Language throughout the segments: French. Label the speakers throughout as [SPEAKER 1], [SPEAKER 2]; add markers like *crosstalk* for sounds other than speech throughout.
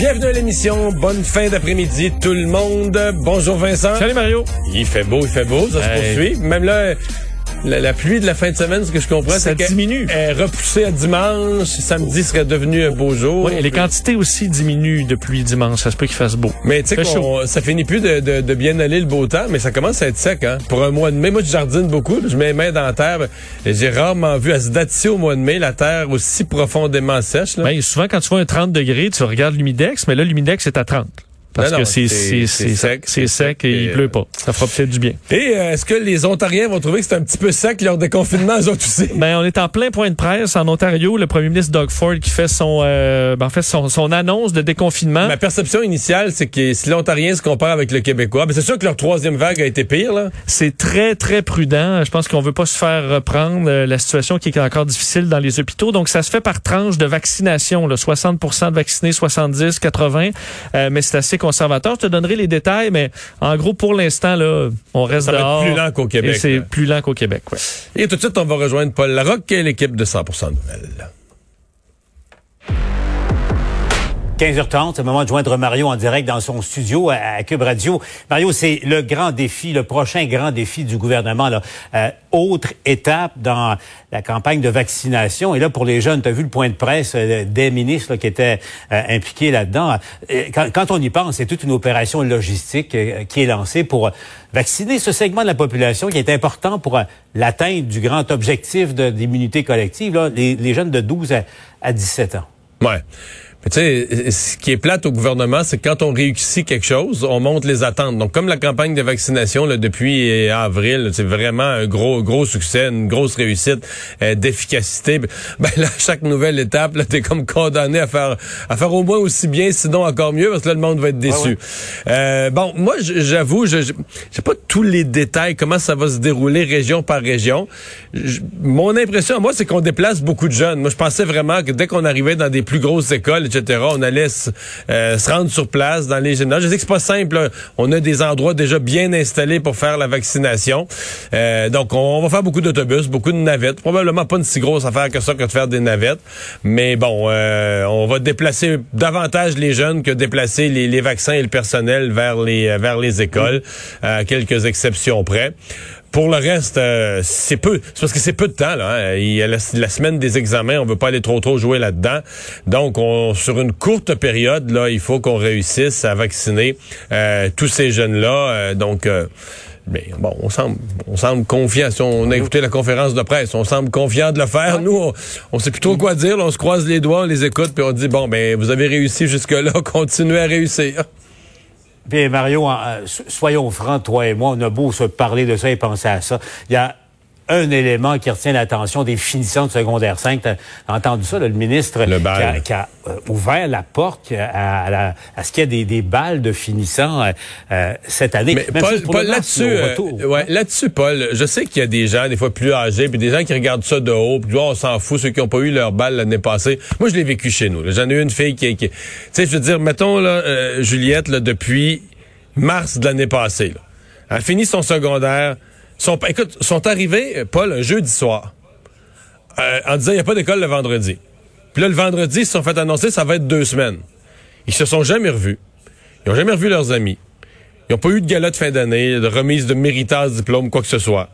[SPEAKER 1] Bienvenue à l'émission. Bonne fin d'après-midi, tout le monde. Bonjour Vincent.
[SPEAKER 2] Salut Mario.
[SPEAKER 1] Il fait beau, il fait beau, ça se poursuit. Même là, la, la pluie de la fin de semaine, ce que je comprends, c'est qu'elle
[SPEAKER 2] diminue.
[SPEAKER 1] est repoussée à dimanche. Samedi serait devenu un beau jour.
[SPEAKER 2] Oui, et les quantités aussi diminuent depuis dimanche. Ça se peut qu'il fasse beau.
[SPEAKER 1] Mais tu sais, ça finit plus de, de- de bien aller le beau temps, mais ça commence à être sec, hein. Pour un mois de mai, moi, je jardine beaucoup, je mets les mains dans la terre, j'ai rarement vu à ce date-ci au mois de mai, la terre aussi profondément sèche, là.
[SPEAKER 2] Ben, souvent, quand tu vois un 30 degrés, tu regardes l'humidex, mais là, l'humidex est à 30. Parce
[SPEAKER 1] Non,
[SPEAKER 2] que c'est
[SPEAKER 1] sec,
[SPEAKER 2] c'est sec et
[SPEAKER 1] et,
[SPEAKER 2] il pleut pas. Ça fera peut-être du bien.
[SPEAKER 1] Et euh, est-ce que les Ontariens vont trouver que c'est un petit peu sec leur déconfinement, eux autres aussi?
[SPEAKER 2] Ben, on est en plein point de presse en Ontario. Le premier ministre Doug Ford qui fait son, euh, ben, en fait, son, son annonce de déconfinement.
[SPEAKER 1] Ma perception initiale, c'est que si l'Ontarien se compare avec le Québécois, ben c'est sûr que leur troisième vague a été pire, là.
[SPEAKER 2] C'est très, très prudent. Je pense qu'on veut pas se faire reprendre euh, la situation qui est encore difficile dans les hôpitaux. Donc, ça se fait par tranche de vaccination. Là. 60% de vaccinés, 70, 80. Euh, mais c'est assez conservateur. Je te donnerai les détails, mais en gros, pour l'instant, là, on reste
[SPEAKER 1] Ça va être
[SPEAKER 2] dehors.
[SPEAKER 1] plus lent qu'au Québec,
[SPEAKER 2] Et c'est plus lent qu'au Québec, ouais.
[SPEAKER 1] Et tout de suite, on va rejoindre Paul Larocque, est l'équipe de 100% Nouvelles.
[SPEAKER 3] 15h30, c'est le moment de joindre Mario en direct dans son studio à, Cube Radio. Mario, c'est le grand défi, le prochain grand défi du gouvernement. Là. Euh, autre étape dans la campagne de vaccination. Et là, pour les jeunes, tu as vu le point de presse euh, des ministres là, qui étaient euh, impliqués là-dedans. Quand, on y pense, c'est toute une opération logistique qui est lancée pour vacciner ce segment de la population qui est important pour l'atteinte du grand objectif d'immunité collective, là, les, les jeunes de 12 à, à 17 ans.
[SPEAKER 1] Ouais. Mais tu sais, ce qui est plate au gouvernement, c'est que quand on réussit quelque chose, on monte les attentes. Donc, comme la campagne de vaccination là, depuis euh, avril, c'est vraiment un gros gros succès, une grosse réussite euh, d'efficacité. Ben *laughs* là, chaque nouvelle étape, là, t'es comme condamné à faire à faire au moins aussi bien, sinon encore mieux, parce que là, le monde va être déçu. Euh, bon, moi, j'avoue, je je- j'ai pas tous les détails, comment ça va se dérouler région par région. J- mon impression, moi, c'est qu'on déplace beaucoup de jeunes. Moi, je pensais vraiment que dès qu'on arrivait dans des plus grosses écoles, etc., on allait se, euh, se rendre sur place dans les gymnases. Je sais que c'est pas simple. là. On a des endroits déjà bien installés pour faire la vaccination. Euh, donc, on va faire beaucoup d'autobus, beaucoup de navettes. Probablement pas une si grosse affaire que ça que de faire des navettes. Mais bon, euh, on va déplacer davantage les jeunes que déplacer les, les vaccins et le personnel vers les vers les écoles, à quelques exceptions près. Pour le reste, euh, c'est peu. C'est parce que c'est peu de temps. Là, hein. Il y a la, la semaine des examens, on veut pas aller trop trop jouer là-dedans. Donc, on, sur une courte période, là, il faut qu'on réussisse à vacciner euh, tous ces jeunes-là. Euh, donc, euh, mais bon, on semble, on semble confiant. Si on a écouté la conférence de presse, on semble confiant de le faire. Nous, on, on sait plus trop quoi dire. là. on se croise les doigts, on les écoute, puis on dit bon, ben, vous avez réussi jusque-là, *laughs* continuez à réussir.
[SPEAKER 3] Puis Mario, euh, so- soyons francs, toi et moi, on a beau se parler de ça et penser à ça. Un élément qui retient l'attention des finissants de secondaire 5. T'as entendu ça, là, le ministre
[SPEAKER 1] Le
[SPEAKER 3] qui a, qui a, euh, ouvert la porte à, à la- à ce qu'il y ait des, des balles de finissants euh, euh, cette année.
[SPEAKER 1] Mais
[SPEAKER 3] Même
[SPEAKER 1] Paul, Paul, là-dessus, euh, ouais, là-dessus, Paul, je sais qu'il y a des gens, des fois plus âgés, puis des gens qui regardent ça de haut, puis oh, on s'en fout, ceux qui n'ont pas eu leur balle l'année passée. Moi, je l'ai vécu chez nous. là. J'en ai eu une fille qui, qui tu sais, je veux dire, mettons là, euh, Juliette, là, depuis mars de l'année passée, là, elle a fini son secondaire. Sont, écoute, sont arrivés, Paul, un jeudi soir, euh, en disant il n'y a pas d'école le vendredi. Puis là, le vendredi, ils se sont fait annoncer ça va être deux semaines. Ils se sont jamais revus. Ils ont jamais revu leurs amis. Ils n'ont pas eu de gala de fin d'année, de remise de méritage diplôme, quoi que ce soit.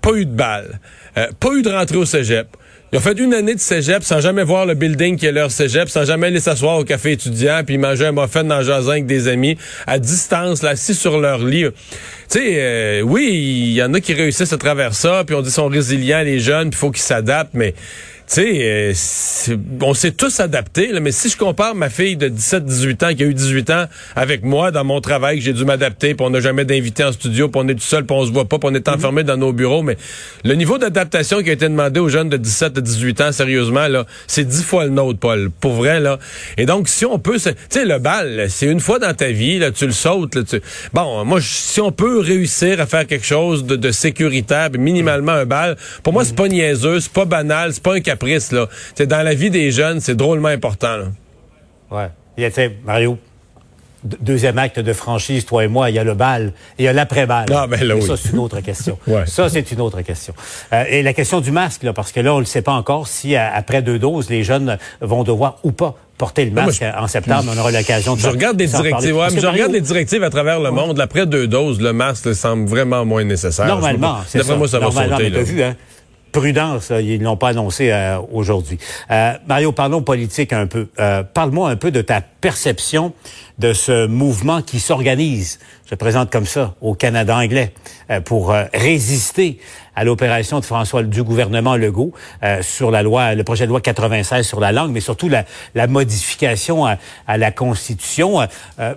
[SPEAKER 1] Pas eu de balle. Euh, pas eu de rentrée au cégep. Ils ont fait une année de cégep sans jamais voir le building qui est leur cégep, sans jamais aller s'asseoir au café étudiant, puis manger un muffin dans le jardin avec des amis, à distance, là, assis sur leur lit. Tu sais, euh, oui, il y en a qui réussissent à travers ça, puis on dit qu'ils sont résilients, les jeunes, puis faut qu'ils s'adaptent, mais tu sais, on s'est tous adaptés, mais si je compare ma fille de 17-18 ans qui a eu 18 ans avec moi dans mon travail, que j'ai dû m'adapter, puis on n'a jamais d'invité en studio, puis on est tout seul, puis on se voit pas, puis on est mhm. enfermé dans nos bureaux, mais le niveau d'adaptation qui a été demandé aux jeunes de 17 à 18 ans, sérieusement, là, c'est dix fois le nôtre, Paul, pour vrai, là. Et donc, si on peut, tu sais, le bal, c'est une fois dans ta vie, là, tu le sautes, là, tu... Bon, moi, si on peut réussir à faire quelque chose de, de sécuritaire, minimalement un bal, pour moi, c'est pas niaiseux, c'est pas banal, c'est pas un caprice, là. C'est dans la vie des jeunes, c'est drôlement important, là.
[SPEAKER 3] Ouais. Il y a, Mario, deuxième acte de franchise, toi et moi, il y a le bal et il y a l'après-bal.
[SPEAKER 1] Ah, ben là,
[SPEAKER 3] Ça, c'est une autre question. *laughs* Ça, c'est une autre question. Euh, et la question du masque, là, parce que là, on ne sait pas encore si, après deux doses, les jeunes vont devoir ou pas porter le masque en septembre. On aura l'occasion de
[SPEAKER 1] Je regarde des directives. Ouais, je regarde les directives à travers le monde. Après deux doses, le masque semble vraiment moins nécessaire.
[SPEAKER 3] Normalement, c'est ça.
[SPEAKER 1] moi, ça
[SPEAKER 3] Normalement,
[SPEAKER 1] va sauter.
[SPEAKER 3] vu, hein? prudence, ils ne l'ont pas annoncé euh, aujourd'hui. Euh, Mario, parlons politique un peu. Euh, Parle-moi un peu de ta perception de ce mouvement qui s'organise, je présente comme ça, au Canada anglais, euh, pour euh, résister à l'opération de François du gouvernement Legault euh, sur la loi, le projet de loi 96 sur la langue, mais surtout la, la modification à, à, la Constitution.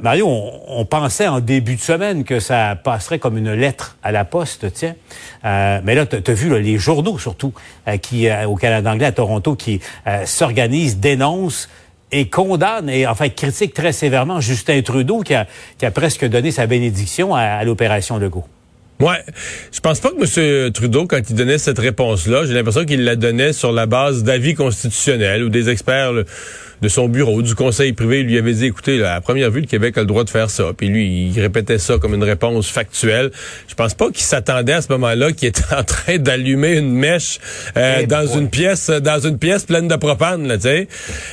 [SPEAKER 3] Mario, on, on, pensait en début de semaine que ça passerait comme une lettre à la poste, tiens. mais là, tu as vu là, les journaux surtout qui au Canada anglais à Toronto qui s'organisent, dénoncent et condamne et enfin critique très sévèrement Justin Trudeau qui a, presque donné sa bénédiction à, à l'opération Legault.
[SPEAKER 1] Ouais, je pense pas que M. Trudeau, quand il donnait cette réponse-là, j'ai l'impression qu'il la donnait sur la base d'avis constitutionnels ou des experts de son bureau, du conseil privé, lui avait dit, écoutez, à première vue, le Québec a le droit de faire ça. Puis lui, il répétait ça comme une réponse factuelle. Je pense pas qu'il s'attendait à ce moment-là qu'il était *laughs* en train d'allumer une mèche euh, eh dans une pièce dans une pièce pleine de propane, là, tu sais.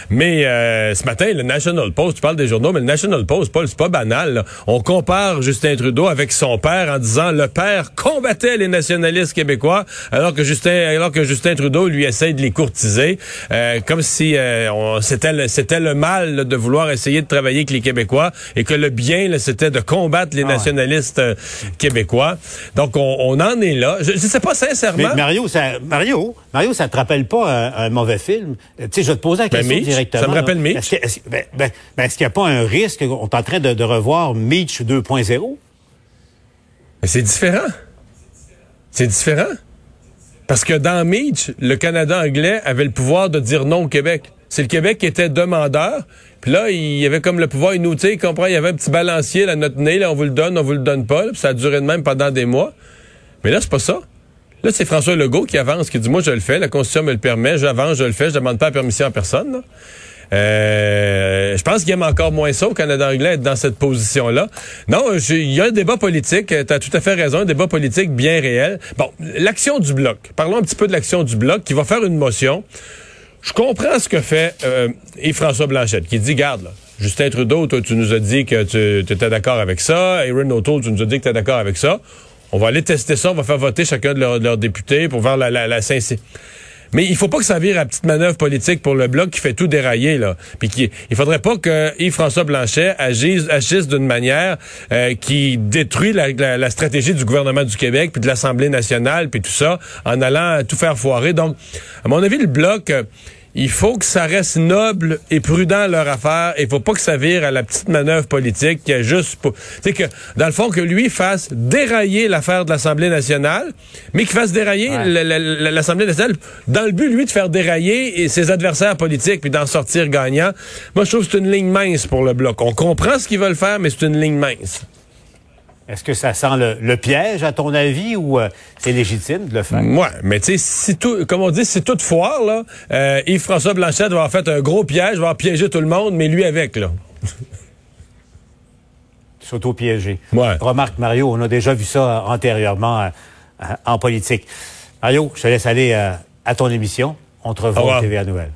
[SPEAKER 1] Mais euh, ce matin, le National Post, tu parles des journaux, mais le National Post, Paul, c'est pas banal. On compare Justin Trudeau avec son père en disant le père combattait les nationalistes québécois, alors que Justin, alors que Justin Trudeau lui essaye de les courtiser, euh, comme si c'était c'était le mal de vouloir essayer de travailler avec les Québécois et que le bien, c'était de combattre les ah nationalistes euh, québécois. Donc, on, en est là. Je ne sais pas sincèrement.
[SPEAKER 3] Mais Mario, ça, Mario, Mario, ça te rappelle pas un, mauvais film? Tu sais, je vais te poser la ben, question directement.
[SPEAKER 1] Ça me rappelle Mitch.
[SPEAKER 3] Est-ce ben, ben, qu'il n'y a pas un risque qu'on est en train de, de revoir Mitch 2.0?
[SPEAKER 1] C'est différent. C'est différent. Parce que dans Mitch, le Canada anglais avait le pouvoir de dire non au Québec. C'est le Québec qui était demandeur. Puis là, il y avait comme le pouvoir inutile, comprend, il y avait un petit balancier, là, notre nez, là, on vous le donne, on vous le donne pas. puis ça a duré de même pendant des mois. Mais là, c'est pas ça. Là, c'est François Legault qui avance, qui dit, moi, je le fais, la Constitution me le permet, j'avance, je le fais, je demande pas la permission à personne. Euh, je pense qu'il aime encore moins ça au Canada anglais être dans cette position-là. Non, il y a un débat politique, tu as tout à fait raison, un débat politique bien réel. Bon, l'action du bloc. Parlons un petit peu de l'action du bloc qui va faire une motion je comprends ce que fait euh, Yves-François Blanchette, qui dit, garde, là, Justin Trudeau, toi, tu nous as dit que tu étais d'accord avec ça. Aaron O'Toole, tu nous as dit que tu étais d'accord avec ça. On va aller tester ça, on va faire voter chacun de leurs, députés pour voir la, la, la. Mais il faut pas que ça vire à petite manœuvre politique pour le bloc qui fait tout dérailler là. Puis qui, il faudrait pas que Yves-François Blanchet agisse, agisse d'une manière euh, qui détruit la, la, stratégie du gouvernement du Québec puis de l'Assemblée nationale puis tout ça en allant tout faire foirer. Donc, à mon avis, le bloc euh, il faut que ça reste noble et prudent leur affaire. Il faut pas que ça vire à la petite manœuvre politique qui a juste pour... Tu que, dans le fond, que lui fasse dérailler l'affaire de l'Assemblée nationale, mais qu'il fasse dérailler l'Assemblée nationale dans le but, lui, de faire dérailler ses adversaires politiques puis d'en sortir gagnant. Moi, je trouve que c'est une ligne mince pour le Bloc. On comprend ce qu'ils veulent faire, mais c'est une ligne mince.
[SPEAKER 3] Est-ce que ça sent le, piège, à ton avis, ou euh, c'est légitime de le faire?
[SPEAKER 1] Ouais, mais tu sais, si tout, comme on dit, c'est toute foire, là, euh, Yves-François Blanchette va avoir fait un gros piège, va avoir piégé tout le monde, mais lui avec, là. *laughs*
[SPEAKER 3] S'auto-piéger.
[SPEAKER 1] Ouais.
[SPEAKER 3] Remarque, Mario, on a déjà vu ça antérieurement euh, en politique. Mario, je te laisse aller à ton émission. On te revoit au TVA Nouvelle.